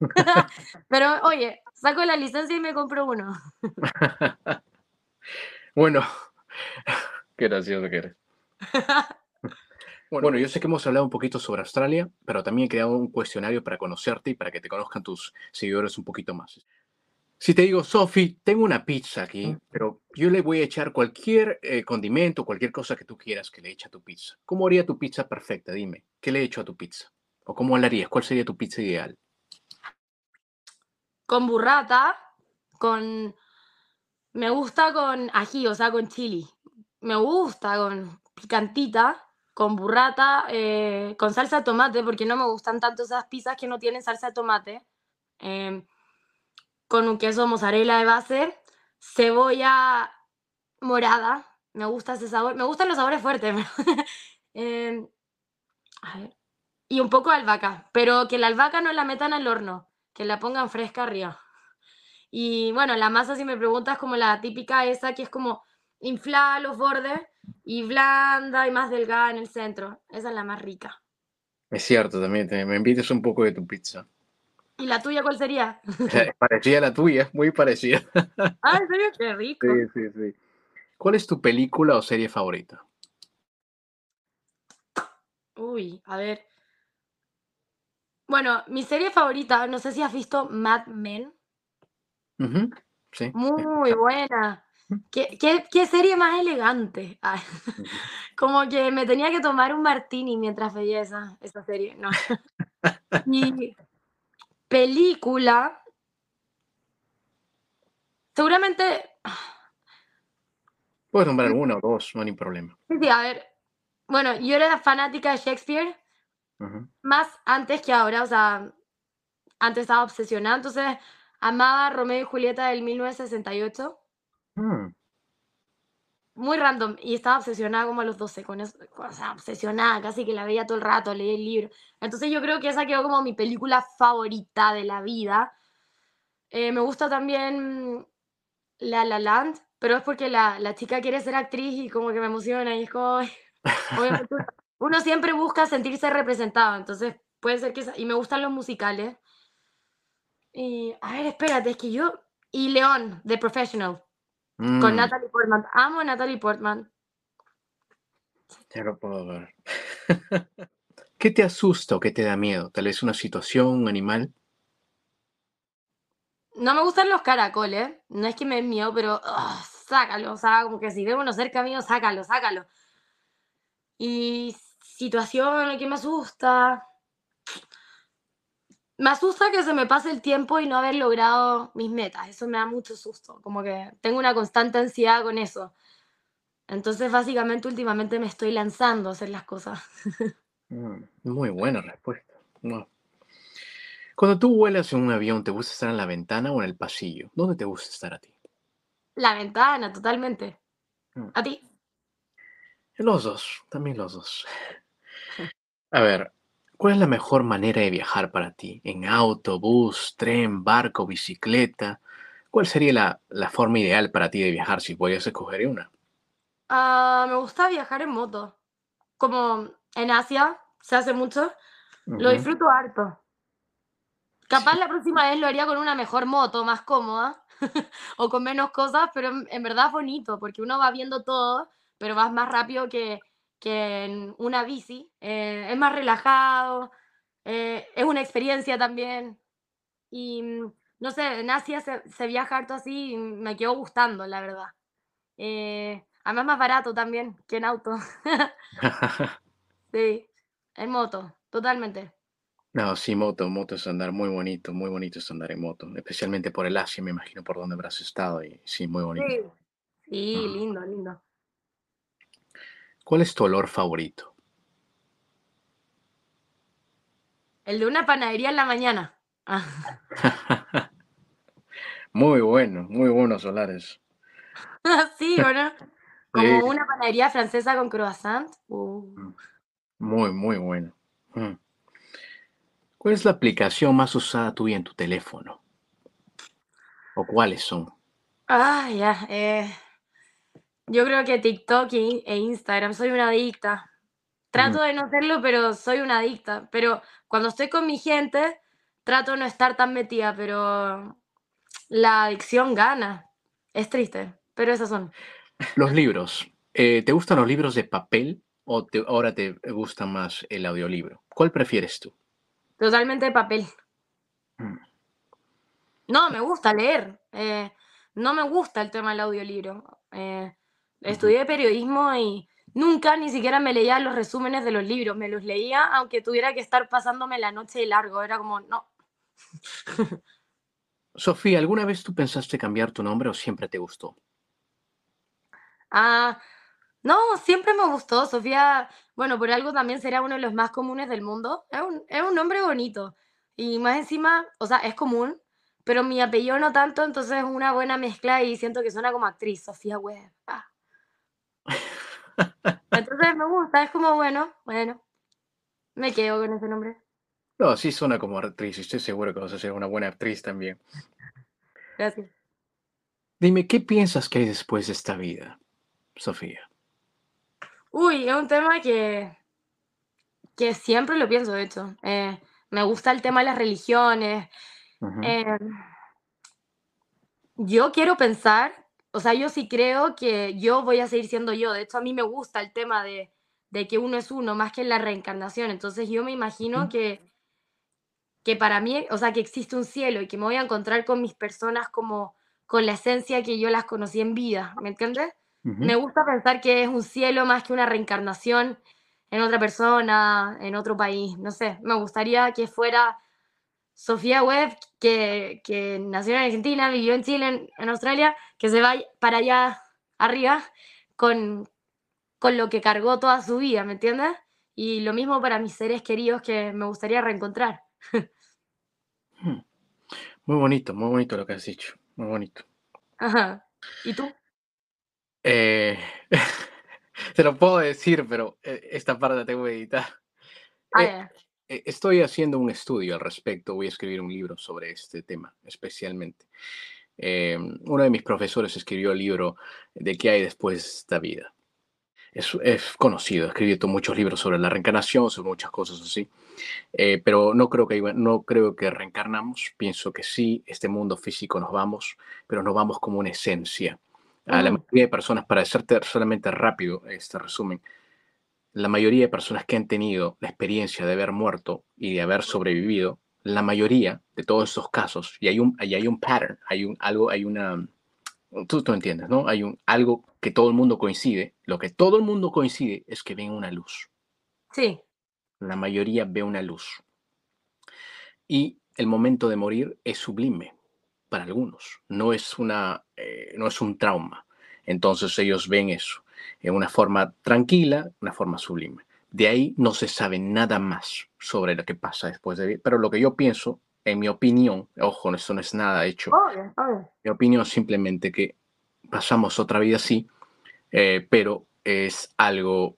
[SPEAKER 1] Pero oye, saco la licencia y me compro uno.
[SPEAKER 2] Bueno, qué gracioso que eres. Bueno, yo sé que hemos hablado un poquito sobre Australia, pero también he creado un cuestionario para conocerte y para que te conozcan tus seguidores un poquito más. Si te digo, Sofi, tengo una pizza aquí, pero yo le voy a echar cualquier eh, condimento, cualquier cosa que tú quieras que le eche a tu pizza. ¿Cómo haría tu pizza perfecta? Dime, ¿qué le echo a tu pizza? ¿O cómo la harías? ¿Cuál sería tu pizza ideal?
[SPEAKER 1] Con burrata, con... Me gusta con ají, o sea, con chili. Me gusta con picantita, con burrata, eh, con salsa de tomate, porque no me gustan tanto esas pizzas que no tienen salsa de tomate. em, con un queso mozzarella de base, cebolla morada. Me gusta ese sabor. Me gustan los sabores fuertes. em, a ver. Y un poco de albahaca, pero que la albahaca no la metan al horno, que la pongan fresca arriba. Y bueno, la masa, si me preguntas, como la típica esa que es como inflada los bordes y blanda y más delgada en el centro. Esa es la más rica.
[SPEAKER 2] Es cierto, también te- me invites un poco de tu pizza.
[SPEAKER 1] ¿Y la tuya cuál sería?
[SPEAKER 2] Es parecida a la tuya, muy parecida.
[SPEAKER 1] Ah, ¿en serio? Qué rico.
[SPEAKER 2] Sí, sí, sí. ¿Cuál es tu película o serie favorita?
[SPEAKER 1] Uy, a ver. Bueno, mi serie favorita, no sé si has visto Mad Men.
[SPEAKER 2] Ujú, Sí.
[SPEAKER 1] Muy buena. ¿Qué, qué, qué serie más elegante? Ay, como que me tenía que tomar un martini mientras veía esa, esa serie. No. Y película. Seguramente.
[SPEAKER 2] Puedes nombrar una o dos, no hay problema.
[SPEAKER 1] Sí, a ver. Bueno, yo era fanática de Shakespeare más antes que ahora, o sea, antes estaba obsesionada, entonces amaba Romeo y Julieta del 1968.
[SPEAKER 2] Mm,
[SPEAKER 1] muy random y estaba obsesionada como a los 12 con eso, o sea, obsesionada, casi que la veía todo el rato, leía el libro. Entonces yo creo que esa quedó como mi película favorita de la vida. Eh, me gusta también La La Land, pero es porque la, la chica quiere ser actriz y como que me emociona y es como, uno siempre busca sentirse representado, entonces puede ser que y me gustan los musicales. Y, a ver, espérate, es que yo, y León, The Professional, con
[SPEAKER 2] mm,
[SPEAKER 1] Natalie Portman, amo a Natalie Portman.
[SPEAKER 2] ya lo puedo ver. ¿Qué te asusta o qué te da miedo? ¿Tal vez una situación, un animal?
[SPEAKER 1] No me gustan los caracoles, no es que me den miedo, pero sácalo, o sea, como que si veo uno cerca mío, sácalo, sácalo. Y situación que me asusta. Me asusta que se me pase el tiempo y no haber logrado mis metas, eso me da mucho susto, como que tengo una constante ansiedad con eso. Entonces, básicamente, últimamente me estoy lanzando a hacer las cosas.
[SPEAKER 2] Mm, muy buena respuesta. No. Cuando tú vuelas en un avión, ¿te gusta estar en la ventana o en el pasillo? ¿Dónde te gusta estar a ti?
[SPEAKER 1] La ventana, totalmente.
[SPEAKER 2] Mm.
[SPEAKER 1] ¿A ti?
[SPEAKER 2] Los dos, también los dos. A ver, ¿cuál es la mejor manera de viajar para ti? ¿En auto, bus, tren, barco, bicicleta? ¿Cuál sería la, la forma ideal para ti de viajar si podías escoger una?
[SPEAKER 1] Ah, me gusta viajar en moto. Como en Asia se hace mucho, lo
[SPEAKER 2] Ujú.
[SPEAKER 1] disfruto harto. Capaz la próxima vez lo haría con una mejor moto, más cómoda, o con menos cosas, pero en, en verdad es bonito, porque uno va viendo todo, pero vas más rápido que, que en una bici. eh, es más relajado, eh, es una experiencia también. Y mm, no sé, en Asia se, se viaja harto así y me quedó gustando, la verdad. Eh, además más barato también que en auto. Sí, en moto, totalmente.
[SPEAKER 2] No, sí, moto, moto es andar muy bonito, muy bonito es andar en moto, especialmente por el Asia, me imagino por donde habrás estado y sí, muy bonito.
[SPEAKER 1] Sí. Sí,
[SPEAKER 2] Ujú.
[SPEAKER 1] lindo, lindo.
[SPEAKER 2] ¿Cuál es tu olor favorito?
[SPEAKER 1] El de una panadería en la mañana. Ah,
[SPEAKER 2] Muy bueno, muy buenos solares.
[SPEAKER 1] sí, ¿o no?
[SPEAKER 2] Sí,
[SPEAKER 1] Como una panadería francesa con croissant. Uh,
[SPEAKER 2] muy, muy bueno. Mm. ¿Cuál es la aplicación más usada tuya en tu teléfono? ¿O cuáles son?
[SPEAKER 1] Ah, ya. eh, yo creo que TikTok e Instagram, soy una adicta. Trato de no serlo, pero soy una adicta. Pero cuando estoy con mi gente, trato de no estar tan metida, pero la adicción gana. Es triste, pero esas son.
[SPEAKER 2] Los libros. eh, ¿te gustan los libros de papel o te- ahora te gusta más el audiolibro? ¿Cuál prefieres tú?
[SPEAKER 1] Totalmente de papel.
[SPEAKER 2] Mm.
[SPEAKER 1] No, me gusta leer. eh, no me gusta el tema del audiolibro. eh, estudié periodismo y nunca ni siquiera me leía los resúmenes de los libros. Me los leía aunque tuviera que estar pasándome la noche de largo. Era como, no.
[SPEAKER 2] Sofía, ¿alguna vez tú pensaste cambiar tu nombre o siempre te gustó?
[SPEAKER 1] Ah, no, siempre me gustó. Sofía, bueno, por algo también será uno de los más comunes del mundo. Es un, es un nombre bonito. Y más encima, o sea, es común, pero mi apellido no tanto, entonces es una buena mezcla y siento que suena como actriz, Sofía Webb. Ah. Entonces me gusta, es como, bueno, bueno, Me quedo con ese nombre.
[SPEAKER 2] No, sí suena como actriz. y Estoy seguro que vas a ser una buena actriz también.
[SPEAKER 1] Gracias.
[SPEAKER 2] Dime, ¿qué piensas que hay después de esta vida, Sofía?
[SPEAKER 1] Uy, es un tema que, que siempre lo pienso, de hecho. Eh, me gusta el tema de las religiones. Eh, yo quiero pensar, o sea, yo sí creo que yo voy a seguir siendo yo. De hecho, a mí me gusta el tema de, de que uno es uno, más que la reencarnación. Entonces, yo me imagino que, que para mí, o sea, que existe un cielo y que me voy a encontrar con mis personas como con la esencia que yo las conocí en vida, ¿me entiendes? Me gusta pensar que es un cielo más que una reencarnación en otra persona, en otro país, no sé, me gustaría que fuera Sofía Webb, que, que nació en Argentina, vivió en Chile, en, en Australia, que se vaya para allá arriba con, con lo que cargó toda su vida, ¿me entiendes? Y lo mismo para mis seres queridos que me gustaría reencontrar.
[SPEAKER 2] Muy bonito, muy bonito lo que has dicho. Muy bonito.
[SPEAKER 1] Ajá. ¿Y tú?
[SPEAKER 2] Eh, te lo puedo decir, pero eh, esta parte la tengo que editar.
[SPEAKER 1] Ah,
[SPEAKER 2] eh, estoy haciendo un estudio al respecto. Voy a escribir un libro sobre este tema, especialmente. Eh, uno de mis profesores escribió el libro de qué hay después de esta vida. Es, es conocido, ha escrito muchos libros sobre la reencarnación, sobre muchas cosas así. Eh, pero no creo, que, no creo que reencarnamos. Pienso que sí, este mundo físico nos vamos, pero nos vamos como una esencia. A la
[SPEAKER 1] Ujú.
[SPEAKER 2] mayoría de personas, para hacerte solamente rápido este resumen, la mayoría de personas que han tenido la experiencia de haber muerto y de haber sobrevivido, la mayoría de todos estos casos, y hay un, y hay un pattern, hay un algo, hay una, tú, tú entiendes, ¿no? Hay un algo que todo el mundo coincide, lo que todo el mundo coincide es que ven una luz.
[SPEAKER 1] Sí,
[SPEAKER 2] La mayoría ve una luz. Y el momento de morir es sublime para algunos, no es, una, eh, no es un trauma. Entonces ellos ven eso en una forma tranquila, una forma sublime. De ahí no se sabe nada más sobre lo que pasa después de. Pero lo que yo pienso, en mi opinión, ojo, esto no es nada hecho,
[SPEAKER 1] obvio, obvio.
[SPEAKER 2] mi opinión es simplemente que pasamos otra vida así, eh, pero es algo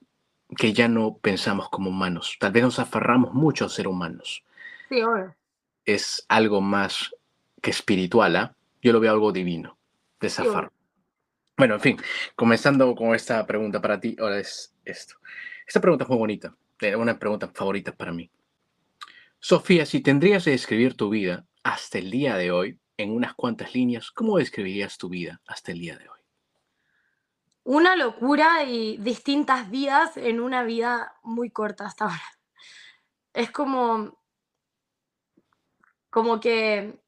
[SPEAKER 2] que ya no pensamos como humanos. Tal vez nos aferramos mucho a ser humanos.
[SPEAKER 1] Sí, obvio.
[SPEAKER 2] Es algo más que espiritual, ¿ah? Yo lo veo algo divino, de esa
[SPEAKER 1] Sí, obvio.
[SPEAKER 2] forma. Bueno, en fin, comenzando con esta pregunta para ti, ahora es esto. Esta pregunta es muy bonita, eh, una pregunta favorita para mí. Sofía, si tendrías que describir tu vida hasta el día de hoy en unas cuantas líneas, ¿cómo describirías tu vida hasta el día de hoy?
[SPEAKER 1] Una locura y distintas vidas en una vida muy corta hasta ahora. Es como, como que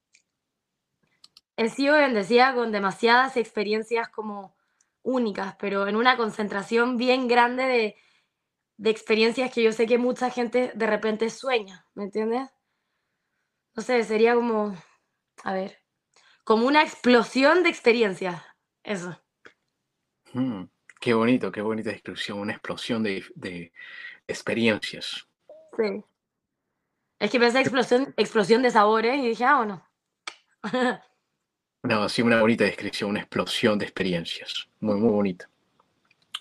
[SPEAKER 1] he sido bendecida con demasiadas experiencias como únicas, pero en una concentración bien grande de, de experiencias que yo sé que mucha gente de repente sueña, ¿me entiendes? No sé, sería como, a ver, como una explosión de experiencias. Eso.
[SPEAKER 2] Mm, qué bonito, qué bonita descripción, una explosión de, de experiencias.
[SPEAKER 1] Sí. Es que pensé explosión, explosión de sabores y dije, ah, bueno.
[SPEAKER 2] No, sí, una bonita descripción, una explosión de experiencias. Muy, muy bonita.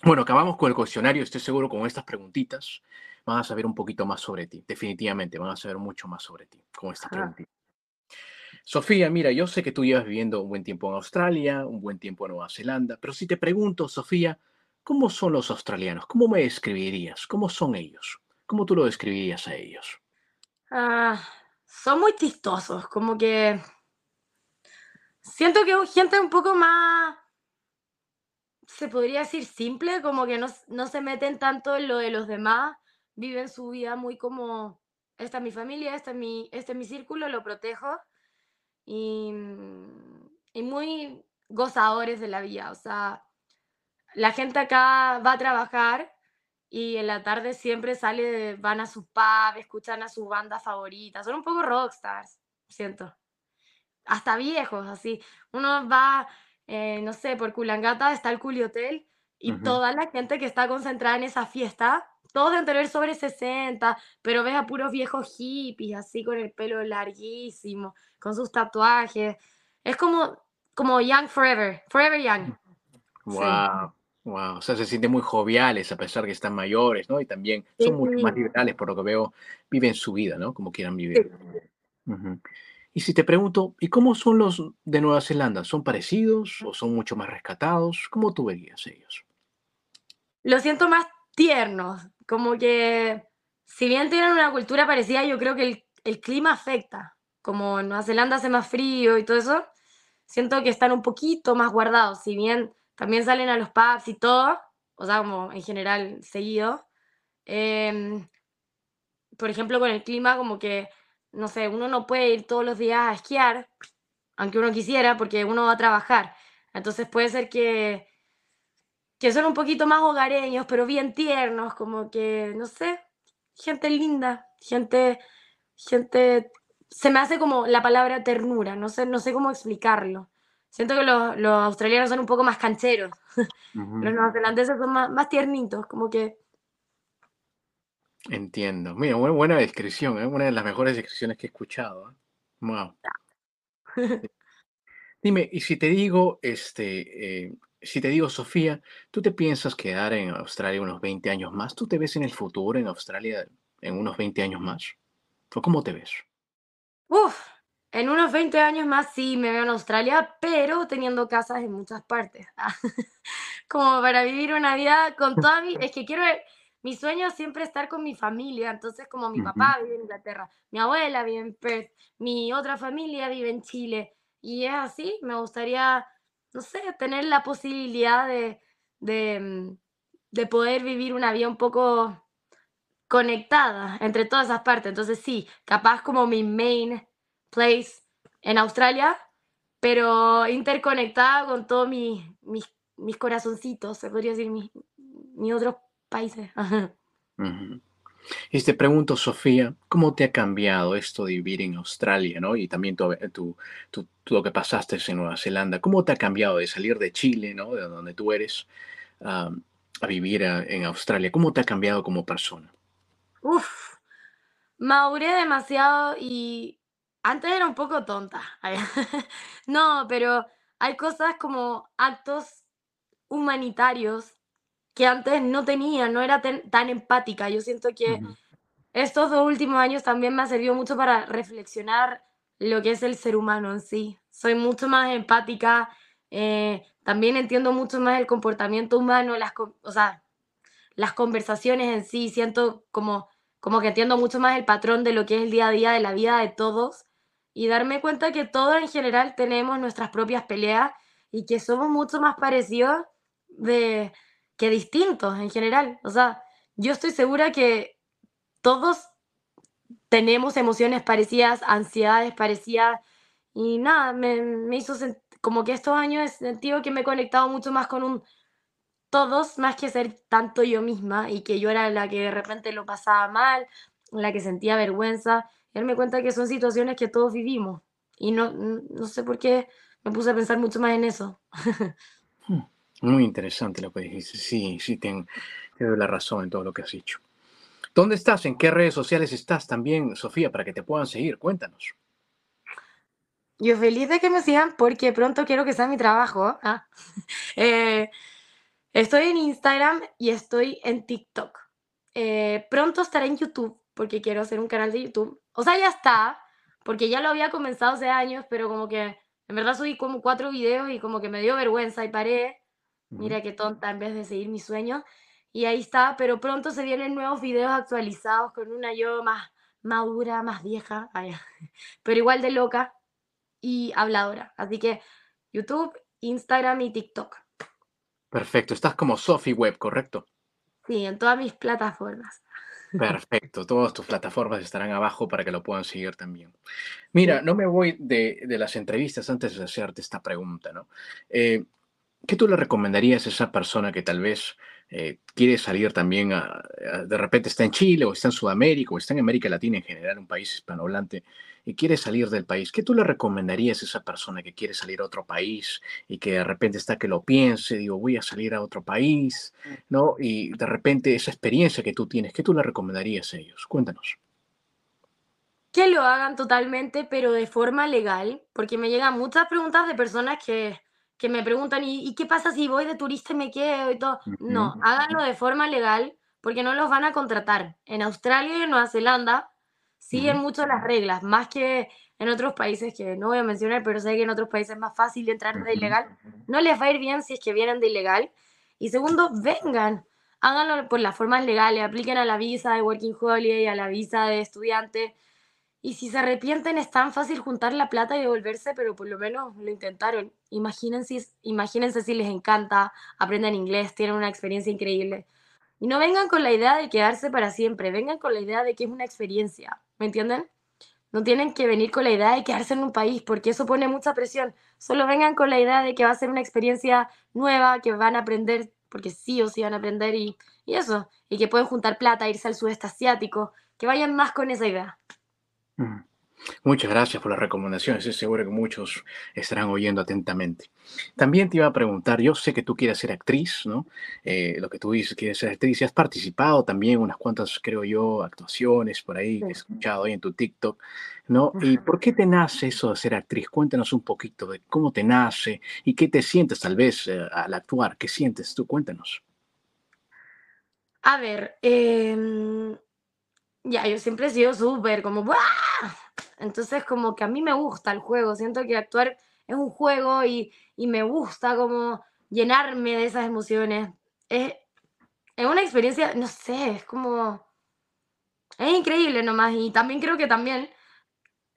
[SPEAKER 2] Bueno, acabamos con el cuestionario. Estoy seguro con estas preguntitas van a saber un poquito más sobre ti. Definitivamente van a saber mucho más sobre ti con estas
[SPEAKER 1] Ajá.
[SPEAKER 2] preguntitas. Sofía, mira, yo sé que tú llevas viviendo un buen tiempo en Australia, un buen tiempo en Nueva Zelanda, pero si te pregunto, Sofía, ¿cómo son los australianos? ¿Cómo me describirías? ¿Cómo son ellos? ¿Cómo tú lo describirías a ellos?
[SPEAKER 1] Ah, son muy chistosos, como que siento que gente un poco más, se podría decir simple, como que no, no se meten tanto en lo de los demás, viven su vida muy como, esta es mi familia, esta es mi, este es mi círculo, lo protejo, y, y muy gozadores de la vida, o sea, la gente acá va a trabajar y en la tarde siempre sale, van a su pub, escuchan a su banda favorita, son un poco rockstars, siento hasta viejos, así. Uno va, eh, no sé, por Culangata está el Culi Hotel y
[SPEAKER 2] Ujú.
[SPEAKER 1] toda la gente que está concentrada en esa fiesta, todos deben tener sobre 60, pero ves a puros viejos hippies, así con el pelo larguísimo, con sus tatuajes. Es como, como Young Forever, Forever Young. Sí.
[SPEAKER 2] Wow. Wow, o sea, se sienten muy joviales a pesar que están mayores, ¿no? Y también son mucho más
[SPEAKER 1] Sí,
[SPEAKER 2] liberales, por lo que veo, viven su vida, ¿no? Como quieran
[SPEAKER 1] sí.
[SPEAKER 2] vivir. Ujú. Y si te pregunto, ¿y cómo son los de Nueva Zelanda? ¿Son parecidos o son mucho más rescatados? ¿Cómo tú verías ellos?
[SPEAKER 1] Lo siento más tiernos, como que si bien tienen una cultura parecida, yo creo que el, el clima afecta. Como en Nueva Zelanda hace más frío y todo eso, siento que están un poquito más guardados. Si bien también salen a los pubs y todo, o sea, como en general seguido. em, por ejemplo, con el clima, como que, no sé, uno no puede ir todos los días a esquiar, aunque uno quisiera, porque uno va a trabajar. Entonces puede ser que que son un poquito más hogareños, pero bien tiernos, como que, no sé, gente linda, gente, gente, se me hace como la palabra ternura, no sé, no sé cómo explicarlo. Siento que los, los australianos son un poco más cancheros, los neozelandeses son más, más tiernitos, como que,
[SPEAKER 2] Entiendo. Mira, buena, buena descripción, ¿eh? Una de las mejores descripciones que he escuchado. ¿eh? Wow. Dime, y si te digo, este, eh, si te digo, Sofía, ¿tú te piensas quedar en Australia unos 20 años más? ¿Tú te ves en el futuro en Australia en unos 20 años más? ¿O cómo te ves?
[SPEAKER 1] uff, en unos 20 años más sí me veo en Australia, pero teniendo casas en muchas partes. como para vivir una vida con toda mi... Es que quiero... Mi sueño es siempre estar con mi familia, entonces como mi papá vive en Inglaterra, mi abuela vive en Perth, mi otra familia vive en Chile, y es así, me gustaría, no sé, tener la posibilidad de, de, mm, de poder vivir una vida un poco conectada entre todas esas partes. Entonces sí, capaz como mi main place en Australia, pero interconectada con todos mis, mis, mis corazoncitos, se podría decir, mis, mis otros países.
[SPEAKER 2] Y te pregunto, Sofía, ¿cómo te ha cambiado esto de vivir en Australia, ¿no? Y también tu, tu- tu- tu- lo que pasaste en Nueva Zelanda. ¿Cómo te ha cambiado de salir de Chile, ¿no? De donde tú eres, a, a vivir a- en Australia? ¿Cómo te ha cambiado como persona?
[SPEAKER 1] Uf, maduré demasiado y antes era un poco tonta. No, pero hay cosas como actos humanitarios que antes no tenía, no era tan, tan empática. Yo siento que
[SPEAKER 2] Ujú,
[SPEAKER 1] estos dos últimos años también me ha servido mucho para reflexionar lo que es el ser humano en sí. Soy mucho más empática, eh, también entiendo mucho más el comportamiento humano, las, o sea, las conversaciones en sí, siento como, como que entiendo mucho más el patrón de lo que es el día a día de la vida de todos y darme cuenta que todos en general tenemos nuestras propias peleas y que somos mucho más parecidos de, que distintos en general. O sea, yo estoy segura que todos tenemos emociones parecidas, ansiedades parecidas y nada, me, me hizo como que estos años he sentido que me he conectado mucho más con un todos, más que ser tanto yo misma y que yo era la que de repente lo pasaba mal, la que sentía vergüenza, darme cuenta que son situaciones que todos vivimos y no, no sé por qué me puse a pensar mucho más en eso.
[SPEAKER 2] Muy interesante lo que dijiste. Sí, sí, te doy la razón en todo lo que has dicho. ¿Dónde estás? ¿En qué redes sociales estás también, Sofía, para que te puedan seguir? Cuéntanos.
[SPEAKER 1] Yo feliz de que me sigan porque pronto quiero que sea mi trabajo. ah. Eh, estoy en Instagram y estoy en TikTok. Eh, pronto estaré en YouTube porque quiero hacer un canal de YouTube. O sea, ya está, porque ya lo había comenzado hace años, pero como que en verdad subí como cuatro videos y como que me dio vergüenza y paré. Mira qué tonta en vez de seguir mis sueños. Y ahí está, pero pronto se vienen nuevos videos actualizados con una yo más madura, más vieja, pero igual de loca y habladora. Así que YouTube, Instagram y TikTok.
[SPEAKER 2] Perfecto. Estás como Sophie Web, ¿correcto?
[SPEAKER 1] Sí, en todas mis plataformas.
[SPEAKER 2] Perfecto. Todas tus plataformas estarán abajo para que lo puedan seguir también. Mira, no me voy de, de las entrevistas antes de hacerte esta pregunta, ¿no? Eh, ¿qué tú le recomendarías a esa persona que tal vez eh, quiere salir también, a- a- de repente está en Chile o está en Sudamérica o está en América Latina en general, un país hispanohablante, y quiere salir del país? ¿Qué tú le recomendarías a esa persona que quiere salir a otro país y que de repente está que lo piense, digo, voy a salir a otro país, ¿no? Y de repente esa experiencia que tú tienes, ¿qué tú le recomendarías a ellos? Cuéntanos.
[SPEAKER 1] Que lo hagan totalmente, pero de forma legal, porque me llegan muchas preguntas de personas que que me preguntan, ¿y, ¿y qué pasa si voy de turista y me quedo y todo? No, háganlo de forma legal porque no los van a contratar. En Australia y en Nueva Zelanda siguen mucho las reglas, más que en otros países que no voy a mencionar, pero sé que en otros países es más fácil entrar de ilegal. No les va a ir bien si es que vienen de ilegal. Y segundo, vengan, háganlo por las formas legales, apliquen a la visa de Working Holiday, a la visa de estudiante. Y si se arrepienten, es tan fácil juntar la plata y devolverse, pero por lo menos lo intentaron. Imagínense, imagínense si les encanta, aprenden inglés, tienen una experiencia increíble. Y no vengan con la idea de quedarse para siempre, vengan con la idea de que es una experiencia, ¿me entienden? No tienen que venir con la idea de quedarse en un país, porque eso pone mucha presión. Solo vengan con la idea de que va a ser una experiencia nueva, que van a aprender, porque sí o sí van a aprender y, y eso, y que pueden juntar plata, irse al sudeste asiático, que vayan más con esa idea.
[SPEAKER 2] Ujú. Muchas gracias por las recomendaciones. Estoy seguro que muchos estarán oyendo atentamente. También te iba a preguntar, yo sé que tú quieres ser actriz, ¿no? Eh, lo que tú dices, quieres ser actriz y has participado también en unas cuantas, creo yo, actuaciones por ahí que he escuchado ahí en tu TikTok, ¿no? ¿Y por qué te nace eso de ser actriz? Cuéntanos un poquito de cómo te nace y qué te sientes tal vez eh, al actuar. ¿Qué sientes tú? Cuéntanos.
[SPEAKER 1] A ver, em, ya, yo siempre he sido súper como ¡buah! Entonces como que a mí me gusta el juego, siento que actuar es un juego y, y me gusta como llenarme de esas emociones. Es, es una experiencia, no sé, es como, es increíble nomás y también creo que también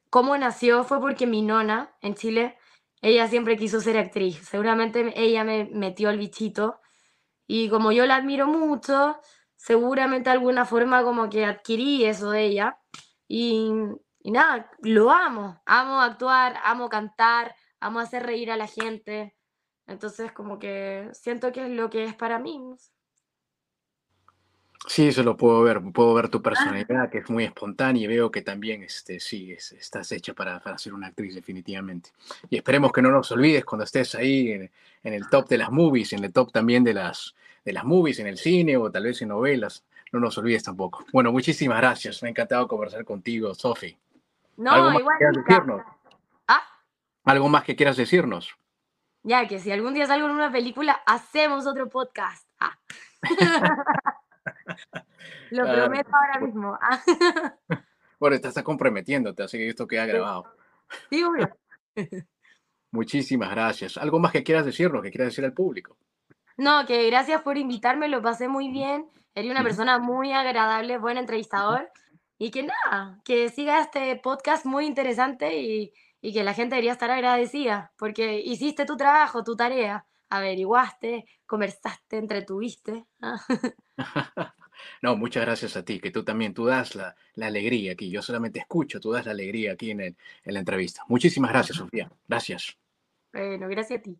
[SPEAKER 1] cómo nació fue porque mi nona en Chile, ella siempre quiso ser actriz, seguramente ella me metió el bichito y como yo la admiro mucho, seguramente de alguna forma como que adquirí eso de ella. Y, y nada, lo amo. Amo actuar, amo cantar, amo hacer reír a la gente. Entonces como que siento que es lo que es para mí.
[SPEAKER 2] Sí, eso lo puedo ver, puedo ver tu
[SPEAKER 1] Ah,
[SPEAKER 2] personalidad, que es muy espontánea y veo que también, este, sí, es- estás hecha para, para ser una actriz definitivamente. Y esperemos que no nos olvides cuando estés ahí en, en el top de las movies, en el top también de las, de las movies, en el cine o tal vez en novelas. No nos olvides tampoco. Bueno, muchísimas gracias. Me ha encantado conversar contigo, Sofi. ¿Algo
[SPEAKER 1] No,
[SPEAKER 2] más que
[SPEAKER 1] igual
[SPEAKER 2] quieras
[SPEAKER 1] Mica.
[SPEAKER 2] decirnos?
[SPEAKER 1] Ah,
[SPEAKER 2] ¿Algo más que quieras decirnos?
[SPEAKER 1] ya que si algún día salgo en una película, hacemos otro podcast. Ah. Lo
[SPEAKER 2] Claro.
[SPEAKER 1] prometo ahora mismo. Ah.
[SPEAKER 2] Bueno, te estás comprometiéndote, así que esto queda grabado.
[SPEAKER 1] sí, obvio.
[SPEAKER 2] Muchísimas gracias. ¿Algo más que quieras decirnos, que quieras decir al público?
[SPEAKER 1] No, que gracias por invitarme, lo pasé muy bien. Eres una persona muy agradable, buen entrevistador. Y que nada, que siga este podcast muy interesante y, y que la gente debería estar agradecida, porque hiciste tu trabajo, tu tarea, averiguaste, conversaste, entretuviste.
[SPEAKER 2] No, muchas gracias a ti, que tú también, tú das la, la alegría aquí. Yo solamente escucho, tú das la alegría aquí en, el- en la entrevista. Muchísimas gracias, Sofía. Gracias.
[SPEAKER 1] Bueno, gracias a ti.